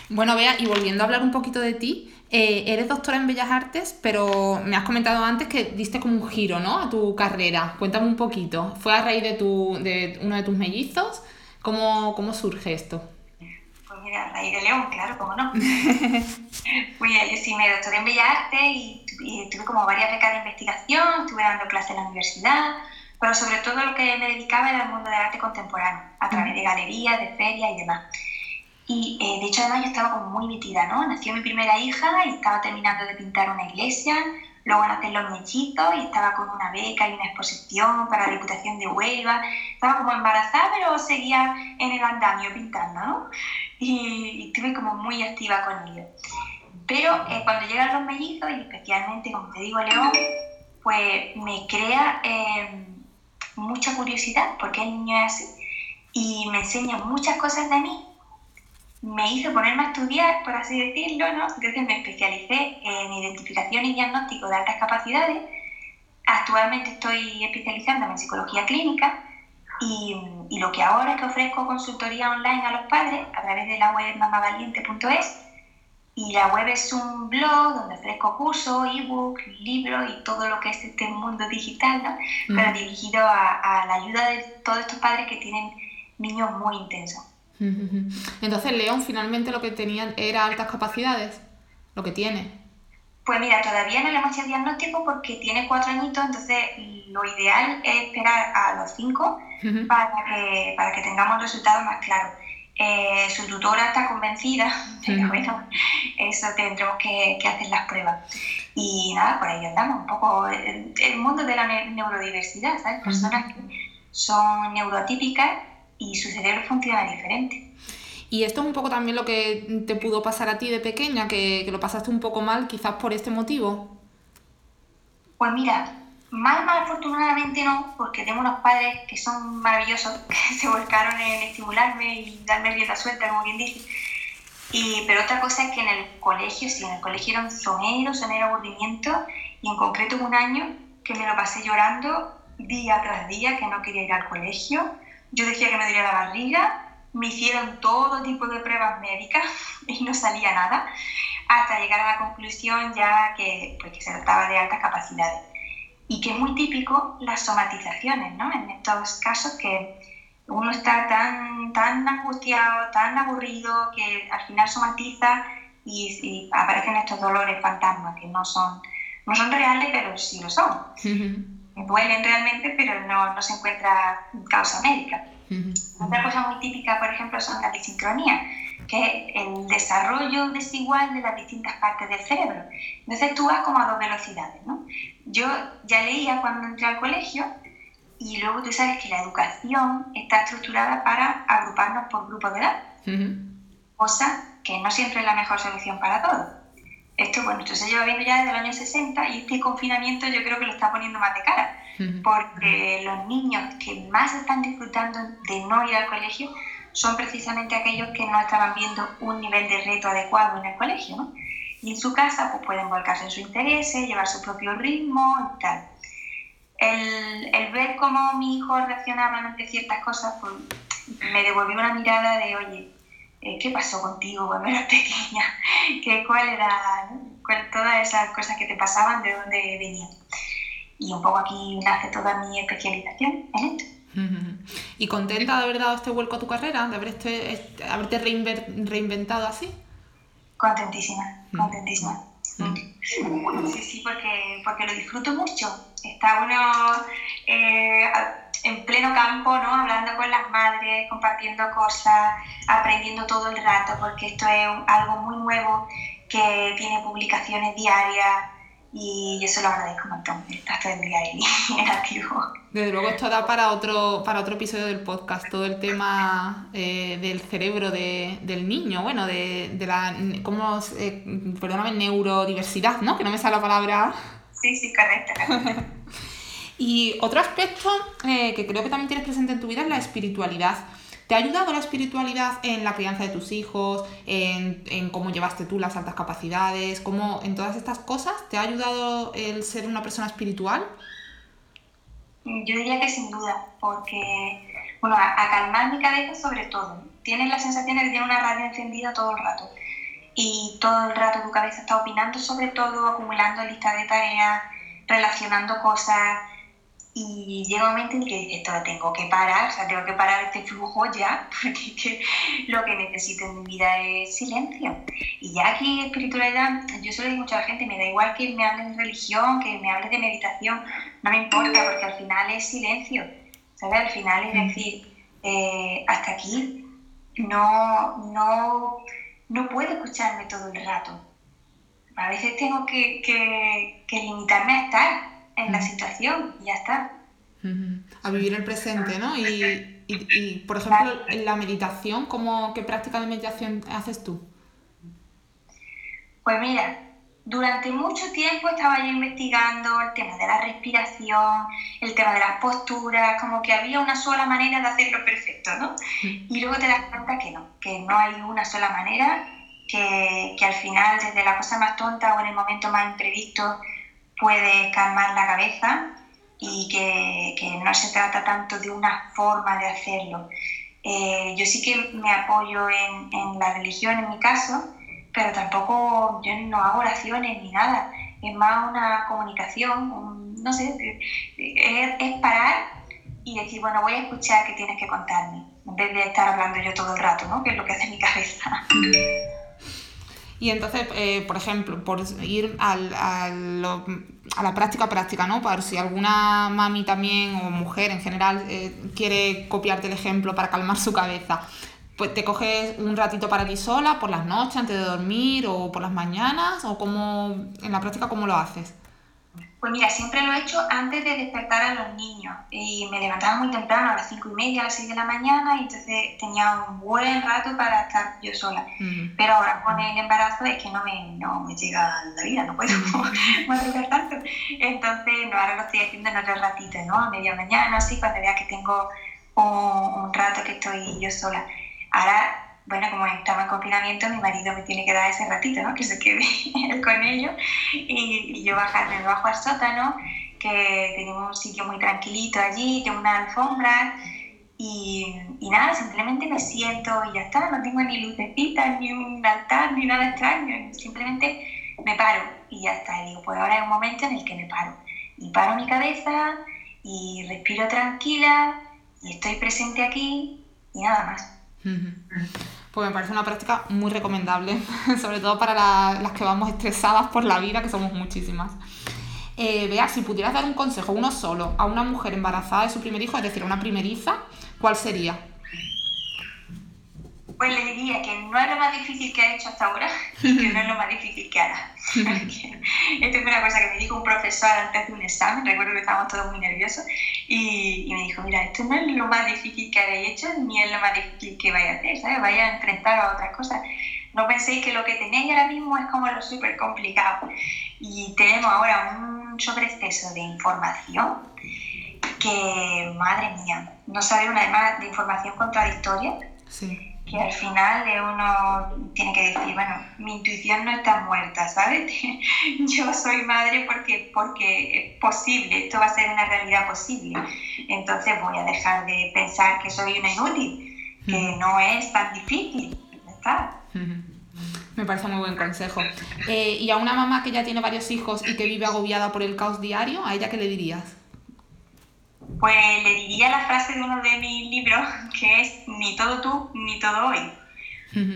Bueno, Bea, y volviendo a hablar un poquito de ti, eh, eres doctora en Bellas Artes, pero me has comentado antes que diste como un giro, ¿no? A tu carrera. Cuéntame un poquito. ¿Fue a raíz de, tu, de uno de tus mellizos? ¿Cómo, cómo surge esto? Pues mira, a raíz de León, claro, cómo no. pues yo sí me doctoré en Bellas Artes y, y tuve como varias becas de investigación, estuve dando clases en la universidad, pero sobre todo lo que me dedicaba era al mundo del arte contemporáneo, a través de galerías, de ferias y demás. Y eh, de hecho, además, yo estaba como muy metida, ¿no? Nació mi primera hija y estaba terminando de pintar una iglesia, luego nacen los mellizos y estaba con una beca y una exposición para la Diputación de Huelva. Estaba como embarazada, pero seguía en el andamio pintando, ¿no? Y, estuve como muy activa con ello. Pero eh, cuando llegan los mellizos, y especialmente, como te digo, León, pues me crea eh, mucha curiosidad, porque el niño es así, y me enseña muchas cosas de mí me hizo ponerme a estudiar, por así decirlo, ¿no? Entonces me especialicé en identificación y diagnóstico de altas capacidades. Actualmente estoy especializándome en psicología clínica y, y, lo que ahora es que ofrezco consultoría online a los padres a través de la web mamavaliente.es y la web es un blog donde ofrezco cursos, ebook, libros y todo lo que es este mundo digital, ¿no? pero mm. dirigido a, a la ayuda de todos estos padres que tienen niños muy intensos. Entonces, León finalmente lo que tenía era altas capacidades, lo que tiene. Pues mira, todavía no le hemos hecho diagnóstico porque tiene cuatro añitos, entonces lo ideal es esperar a los cinco para, que, para que tengamos resultados más claros. Eh, su tutora está convencida, pero bueno, eso tendremos que, que, hacer las pruebas. Y nada, por ahí andamos, un poco el, el mundo de la neurodiversidad, ¿sabes? Personas que son neuroatípicas y su cerebro funciona diferente. Y esto es un poco también lo que te pudo pasar a ti de pequeña, que, que lo pasaste un poco mal quizás por este motivo. Pues mira, mal, mal afortunadamente no, porque tengo unos padres que son maravillosos, que se volcaron en estimularme y darme bien la suerte, como quien dice. Y, pero otra cosa es que en el colegio, sí, en el colegio era un sonero, sonero aburrimiento, y en concreto un año que me lo pasé llorando día tras día, que no quería ir al colegio, yo decía que me dolía la barriga, me hicieron todo tipo de pruebas médicas y no salía nada, hasta llegar a la conclusión ya que, pues, que se trataba de altas capacidades. Y que es muy típico las somatizaciones, ¿no? En estos casos que uno está tan, tan angustiado, tan aburrido, que al final somatiza y, aparecen estos dolores fantasmas que no son, no son reales, pero sí lo son. Duelen realmente, pero no, no se encuentra causa médica. Otra cosa muy típica, por ejemplo, son las disincronías, que es el desarrollo desigual de las distintas partes del cerebro. Entonces tú vas como a dos velocidades, ¿no? Yo ya leía cuando entré al colegio y luego tú sabes que la educación está estructurada para agruparnos por grupos de edad, cosa que no siempre es la mejor solución para todos. Esto, bueno, esto se lleva viendo ya desde el año 60 y este confinamiento yo creo que lo está poniendo más de cara porque los niños que más están disfrutando de no ir al colegio son precisamente aquellos que no estaban viendo un nivel de reto adecuado en el colegio, ¿no? Y en su casa pues pueden volcarse en su interés, llevar su propio ritmo y tal. El, el, ver cómo mi hijo reaccionaba ante ciertas cosas pues, me devolvió una mirada de, oye, eh, ¿qué pasó contigo cuando eras pequeña? ¿Qué, ¿Cuál era todas esas cosas que te pasaban, de dónde venían? y un poco aquí nace toda mi especialización en esto. ¿Y contenta de haber dado este vuelco a tu carrera, de haberte, este, haberte reinventado así? Contentísima, contentísima. Sí, sí, porque, porque lo disfruto mucho. Está uno eh, en pleno campo, ¿no? Hablando con las madres, compartiendo cosas, aprendiendo todo el rato, porque esto es algo muy nuevo que tiene publicaciones diarias y yo se lo agradezco un montón, estás todo el día ahí en activo. Desde luego esto da para otro, para otro episodio del podcast, todo el tema eh, del cerebro de, del niño, bueno, de, de la, ¿cómo, eh, perdóname, neurodiversidad, ¿no? Que no me sale la palabra. Sí, sí, correcto. y otro aspecto eh, que creo que también tienes presente en tu vida es la espiritualidad. ¿Te ha ayudado la espiritualidad en la crianza de tus hijos, en, cómo llevaste tú las altas capacidades, cómo en todas estas cosas? ¿Te ha ayudado el ser una persona espiritual? Yo diría que sin duda, porque, bueno, a, calmar mi cabeza sobre todo. Tienes la sensación de que tienes una radio encendida todo el rato y todo el rato tu cabeza está opinando sobre todo, acumulando listas de tareas, relacionando cosas, y llega un momento en que esto tengo que parar, o sea, tengo que parar este flujo ya, porque lo que necesito en mi vida es silencio. Y ya aquí espiritualidad, yo se lo digo mucho a la gente, me da igual que me hablen de religión, que me hablen de meditación, no me importa, porque al final es silencio, ¿sabes? Al final es decir, eh, hasta aquí no, no, no puedo escucharme todo el rato. A veces tengo que, que, que limitarme a estar en la situación y ya está. A vivir el presente, ¿no? Y, y, por ejemplo, en la meditación, ¿cómo, ¿qué práctica de meditación haces tú? Pues mira, durante mucho tiempo estaba yo investigando el tema de la respiración, el tema de las posturas, como que había una sola manera de hacerlo perfecto, ¿no? Y luego te das cuenta que no, que no hay una sola manera, que, que al final, desde la cosa más tonta o en el momento más imprevisto, puede calmar la cabeza y que, que, no se trata tanto de una forma de hacerlo. Eh, yo sí que me apoyo en, en, la religión en mi caso, pero tampoco yo no hago oraciones ni nada. Es más una comunicación, no sé, es, es, parar y decir, bueno, voy a escuchar qué tienes que contarme, en vez de estar hablando yo todo el rato, ¿no? Que es lo que hace mi cabeza. Y entonces, eh, por ejemplo, por ir al, al, a la práctica práctica, ¿no? Para si alguna mami también o mujer en general eh, quiere copiarte el ejemplo para calmar su cabeza, pues te coges un ratito para ti sola, por las noches, antes de dormir o por las mañanas, o cómo, en la práctica, ¿cómo lo haces? Pues mira, siempre lo he hecho antes de despertar a los niños. Y me levantaba muy temprano, a las cinco y media, a las seis de la mañana, y entonces tenía un buen rato para estar yo sola. Pero ahora con el embarazo es que no me, no me llega la vida, no puedo madrugar tanto. Entonces, no, ahora lo estoy haciendo en otro ratito, ¿no? A media mañana, así, cuando vea que tengo un, un rato que estoy yo sola. Ahora bueno, como estamos en confinamiento, mi marido me tiene que dar ese ratito, ¿no? Que se quede él con ellos y, yo bajarme bajo al sótano, que tenemos un sitio muy tranquilito allí, tengo una alfombra y, y, nada, simplemente me siento y ya está, no tengo ni lucecitas, ni un altar, ni nada extraño, simplemente me paro y ya está. Y digo, pues ahora es un momento en el que me paro. Y paro mi cabeza y respiro tranquila y estoy presente aquí y nada más. Pues me parece una práctica muy recomendable, sobre todo para las que vamos estresadas por la vida, que somos muchísimas. Eh, vea, si pudieras dar un consejo, uno solo, a una mujer embarazada de su primer hijo, es decir, a una primeriza, ¿cuál sería? Pues le diría que no es lo más difícil que ha hecho hasta ahora y que no es lo más difícil que hará. Esto es una cosa que me dijo un profesor antes de un examen, recuerdo que estábamos todos muy nerviosos, y, y, me dijo, mira, esto no es lo más difícil que habéis hecho, ni es lo más difícil que vaya a hacer, ¿sabes? Vaya a enfrentar a otras cosas. No penséis que lo que tenéis ahora mismo es como lo súper complicado. Y tenemos ahora un sobreexceso de información que, madre mía, no sabe una de información contradictoria. Sí que al final uno tiene que decir, bueno, mi intuición no está muerta, ¿sabes? Yo soy madre porque, porque es posible, esto va a ser una realidad posible. Entonces voy a dejar de pensar que soy una inútil, que no es tan difícil. ¿Está? Me parece muy buen consejo. Eh, y a una mamá que ya tiene varios hijos y que vive agobiada por el caos diario, ¿a ella qué le dirías? Pues le diría la frase de uno de mis libros, que es ni todo tú, ni todo hoy.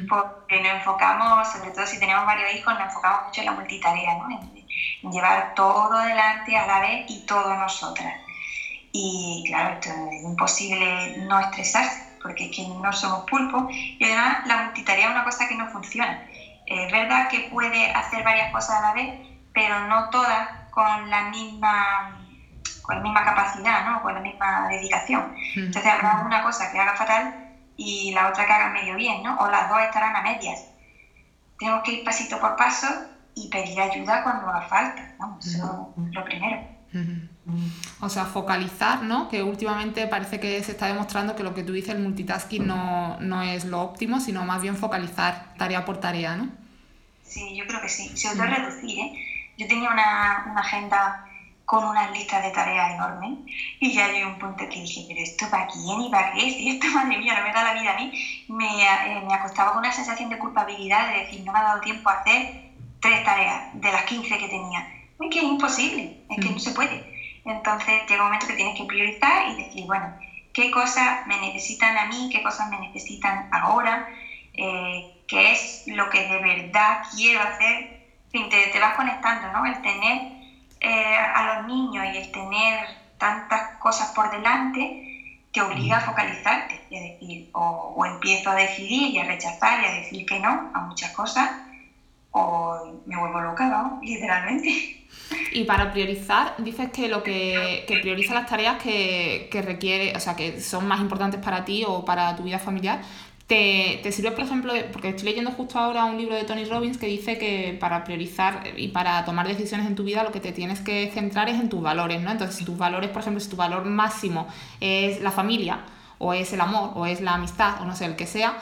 Porque nos enfocamos, sobre todo si tenemos varios hijos, nos enfocamos mucho en la multitarea, ¿no? en, llevar todo adelante a la vez y todo nosotras. Y claro, esto es imposible no estresarse, porque es que no somos pulpos y además la multitarea es una cosa que no funciona. Es verdad que puede hacer varias cosas a la vez, pero no todas con la misma con la misma capacidad, ¿no? con la misma dedicación. Entonces habrá una cosa que haga fatal y la otra que haga medio bien, ¿no? o las dos estarán a medias. Tenemos que ir pasito por paso y pedir ayuda cuando haga falta, ¿no? eso es lo primero. O sea, focalizar, ¿no? Que últimamente parece que se está demostrando que lo que tú dices, el multitasking, no, no es lo óptimo, sino más bien focalizar tarea por tarea, ¿no? Sí, yo creo que sí. Sobre todo reducir, ¿eh? Yo tenía una, una agenda con unas listas de tareas enormes y ya hay un punto que dije, pero esto para quién y para qué, si esto, madre mía, no me da la vida a mí, me, eh, me acostaba con una sensación de culpabilidad de decir, no me ha dado tiempo a hacer tres tareas de las 15 que tenía. Es que es imposible, es que no se puede. Entonces llega un momento que tienes que priorizar y decir, bueno, ¿qué cosas me necesitan a mí? ¿Qué cosas me necesitan ahora? Eh, ¿Qué es lo que de verdad quiero hacer? En fin, te, te vas conectando, ¿no? El tener eh, a los niños y el tener tantas cosas por delante te obliga a focalizarte y a decir, o, empiezo a decidir y a rechazar y a decir que no a muchas cosas, o me vuelvo loca, ¿no? literalmente. Y para priorizar, dices que lo que, que prioriza las tareas que, que, requiere, o sea, que son más importantes para ti o para tu vida familiar, te, te, sirve, por ejemplo, porque estoy leyendo justo ahora un libro de Tony Robbins que dice que para priorizar y para tomar decisiones en tu vida lo que te tienes que centrar es en tus valores, ¿no? Entonces, si tus valores, por ejemplo, si tu valor máximo es la familia, o es el amor, o es la amistad, o no sé, el que sea,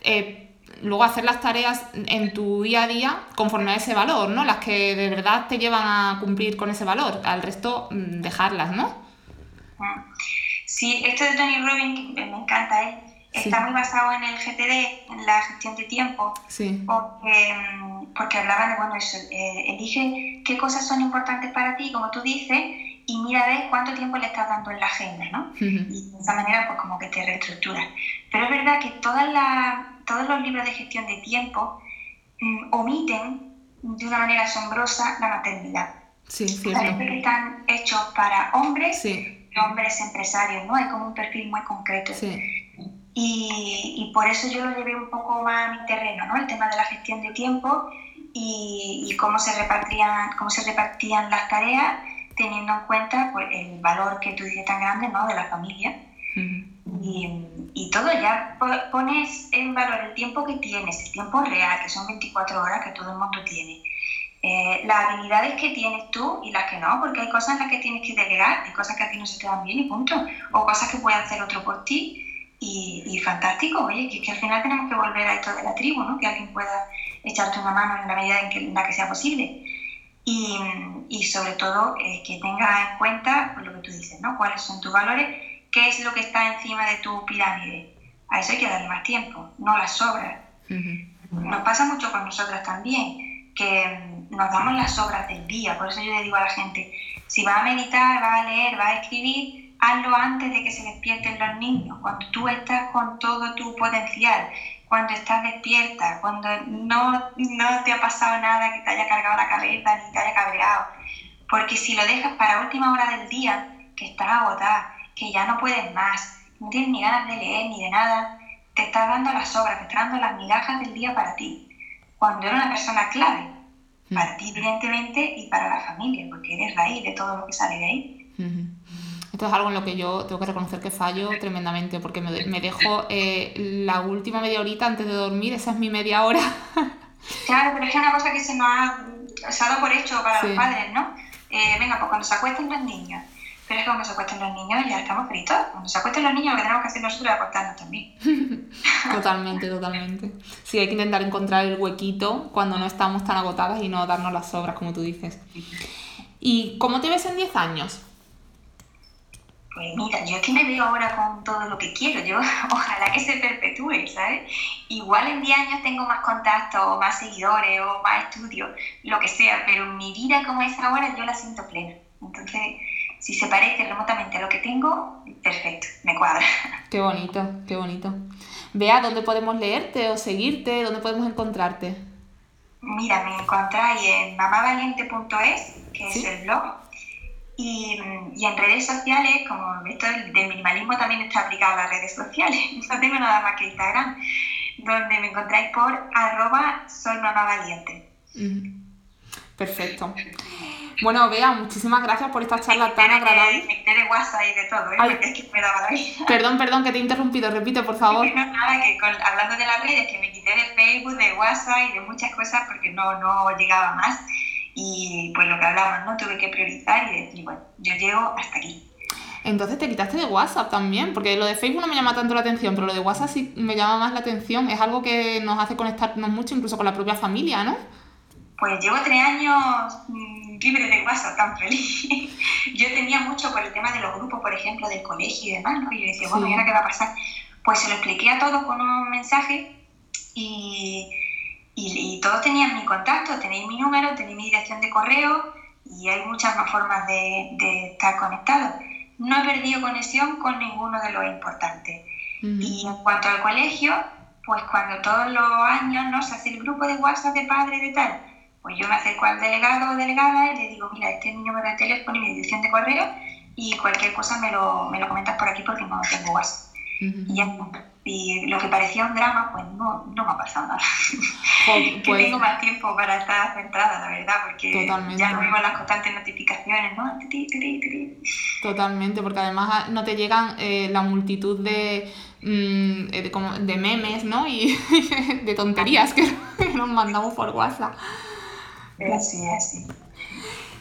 eh, luego hacer las tareas en tu día a día conforme a ese valor, ¿no? Las que de verdad te llevan a cumplir con ese valor, al resto mm, dejarlas, ¿no? Sí, esto de Tony Robbins me encanta, ¿eh? Está muy basado en el GTD, en la gestión de tiempo, porque, mm, porque hablaban de, bueno, eso, eh, elige qué cosas son importantes para ti, como tú dices, y mira a cuánto tiempo le estás dando en la agenda, ¿no? Y de esa manera, pues como que te reestructuras. Pero es verdad que todas todos los libros de gestión de tiempo mm, omiten de una manera asombrosa la maternidad. Sí, Parece que están hechos para hombres, hombres empresarios, ¿no? Hay como un perfil muy concreto. Sí. Y, y, por eso yo lo llevé un poco más a mi terreno, ¿no? El tema de la gestión de tiempo y, y cómo, se repartían, cómo se repartían las tareas teniendo en cuenta pues, el valor que tú dices tan grande, ¿no? De la familia. y, y, todo ya pones en valor el tiempo que tienes, el tiempo real, que son 24 horas que todo el mundo tiene. Eh, las habilidades que tienes tú y las que no, porque hay cosas en las que tienes que delegar, hay cosas que a ti no se te dan bien y punto, o cosas que puede hacer otro por ti y, fantástico, oye, que, que, al final tenemos que volver a esto de la tribu, ¿no? Que alguien pueda echarte una mano en la medida en, que, la que sea posible. Y, y sobre todo eh, que tenga en cuenta pues, lo que tú dices, ¿no? Cuáles son tus valores, qué es lo que está encima de tu pirámide. A eso hay que darle más tiempo, no las sobras. Nos pasa mucho con nosotras también, que nos damos las sobras del día. Por eso yo le digo a la gente, si va a meditar, va a leer, va a escribir, hazlo antes de que se despierten los niños, cuando tú estás con todo tu potencial, cuando estás despierta, cuando no, no te ha pasado nada que te haya cargado la cabeza ni te haya cabreado. Porque si lo dejas para última hora del día, que estás agotada, que ya no puedes más, no tienes ni ganas de leer ni de nada, te estás dando las obras, te estás dando las migajas del día para ti. Cuando eres una persona clave, para ti evidentemente y para la familia, porque eres raíz de todo lo que sale de ahí. Esto es algo en lo que yo tengo que reconocer que fallo tremendamente, porque me, me dejo eh, la última media horita antes de dormir, esa es mi media hora. claro, pero es que es una cosa que se nos ha, dado por hecho para los padres, ¿no? Eh, venga, pues cuando se acuesten los niños, pero es que cuando se acuesten los niños ya estamos fritos. Cuando se acuesten los niños lo que tenemos que hacer nosotros es acostarnos también. totalmente, totalmente. Sí, hay que intentar encontrar el huequito cuando no estamos tan agotadas y no darnos las sobras, como tú dices. ¿Y cómo te ves en 10 años? Pues mira, yo es que me veo ahora con todo lo que quiero, yo ojalá que se perpetúe, ¿sabes? Igual en 10 años tengo más contactos, o más seguidores, o más estudios, lo que sea, pero mi vida como es ahora yo la siento plena. Entonces, si se parece remotamente a lo que tengo, perfecto, me cuadra. Qué bonito, qué bonito. Vea, ¿dónde podemos leerte o seguirte? ¿Dónde podemos encontrarte? Mira, me encontráis en mamavaliente.es, que es el blog, y, y, en redes sociales, como esto del, minimalismo también está aplicado a las redes sociales, no tengo nada más que Instagram, donde me encontráis por arroba soy mamá valiente. Perfecto. Bueno, Bea, muchísimas gracias por esta charla tan agradable. Me de WhatsApp y de todo, ¿eh? porque es que me daba la vida. Perdón, perdón, que te he interrumpido, repite, por favor. No, nada, que hablando de las redes, que me quité de Facebook, de WhatsApp y de muchas cosas porque no, no llegaba más. Y pues lo que hablamos, ¿no? Tuve que priorizar y decir, bueno, yo llego hasta aquí. Entonces te quitaste de WhatsApp también, porque lo de Facebook no me llama tanto la atención, pero lo de WhatsApp sí me llama más la atención. Es algo que nos hace conectarnos mucho, incluso con la propia familia, ¿no? Pues llevo tres años mm, libre de WhatsApp, tan feliz. yo tenía mucho por el tema de los grupos, por ejemplo, del colegio y demás, ¿no? Y yo decía, bueno, ¿y ahora qué va a pasar? Pues se lo expliqué a todos con un mensaje y y, todos tenían mi contacto, tenéis mi número, tenéis mi dirección de correo y hay muchas más formas de, estar conectados. No he perdido conexión con ninguno de los importantes. Y en cuanto al colegio, pues cuando todos los años ¿no? se hace el grupo de WhatsApp de padres de tal, pues yo me acerco al delegado o delegada y le digo, mira, este es mi número de teléfono y mi dirección de correo y cualquier cosa me lo, me lo comentas por aquí porque no tengo WhatsApp. Y ya y lo que parecía un drama, pues no, no me ha pasado nada. que pues tengo más tiempo para estar centrada, la verdad, porque ya no vemos las constantes notificaciones, ¿no? Totalmente, porque además no te llegan eh, la multitud de, mm, de, de, memes, ¿no? Y de tonterías que nos mandamos por WhatsApp. Sí, sí.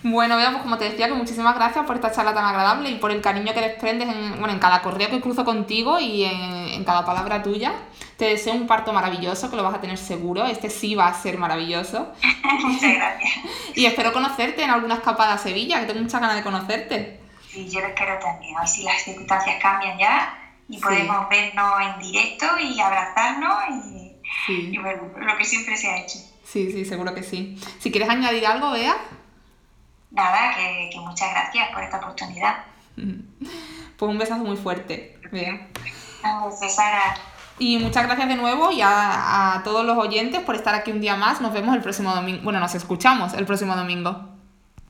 Bueno, veamos, pues como te decía, que muchísimas gracias por esta charla tan agradable y por el cariño que desprendes en, bueno, en cada correo que cruzo contigo y en, cada palabra tuya. Te deseo un parto maravilloso, que lo vas a tener seguro. Este sí va a ser maravilloso. Muchas gracias. y espero conocerte en alguna escapada a Sevilla, que tengo muchas ganas de conocerte. Sí, yo lo espero también. Hoy si las circunstancias cambian ya y podemos vernos en directo y abrazarnos y, y bueno, lo que siempre se ha hecho. Sí, sí, seguro que sí. Si quieres añadir algo, Bea nada, que, muchas gracias por esta oportunidad. Pues un besazo muy fuerte. Vea. Sara. Y muchas gracias de nuevo y a, a todos los oyentes por estar aquí un día más. Nos vemos el próximo domingo. Bueno, nos escuchamos el próximo domingo.